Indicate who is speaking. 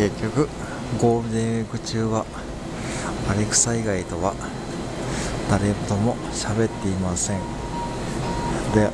Speaker 1: 結局ゴールデンウィーク中はアレクサ以外とは誰とも喋っていません。で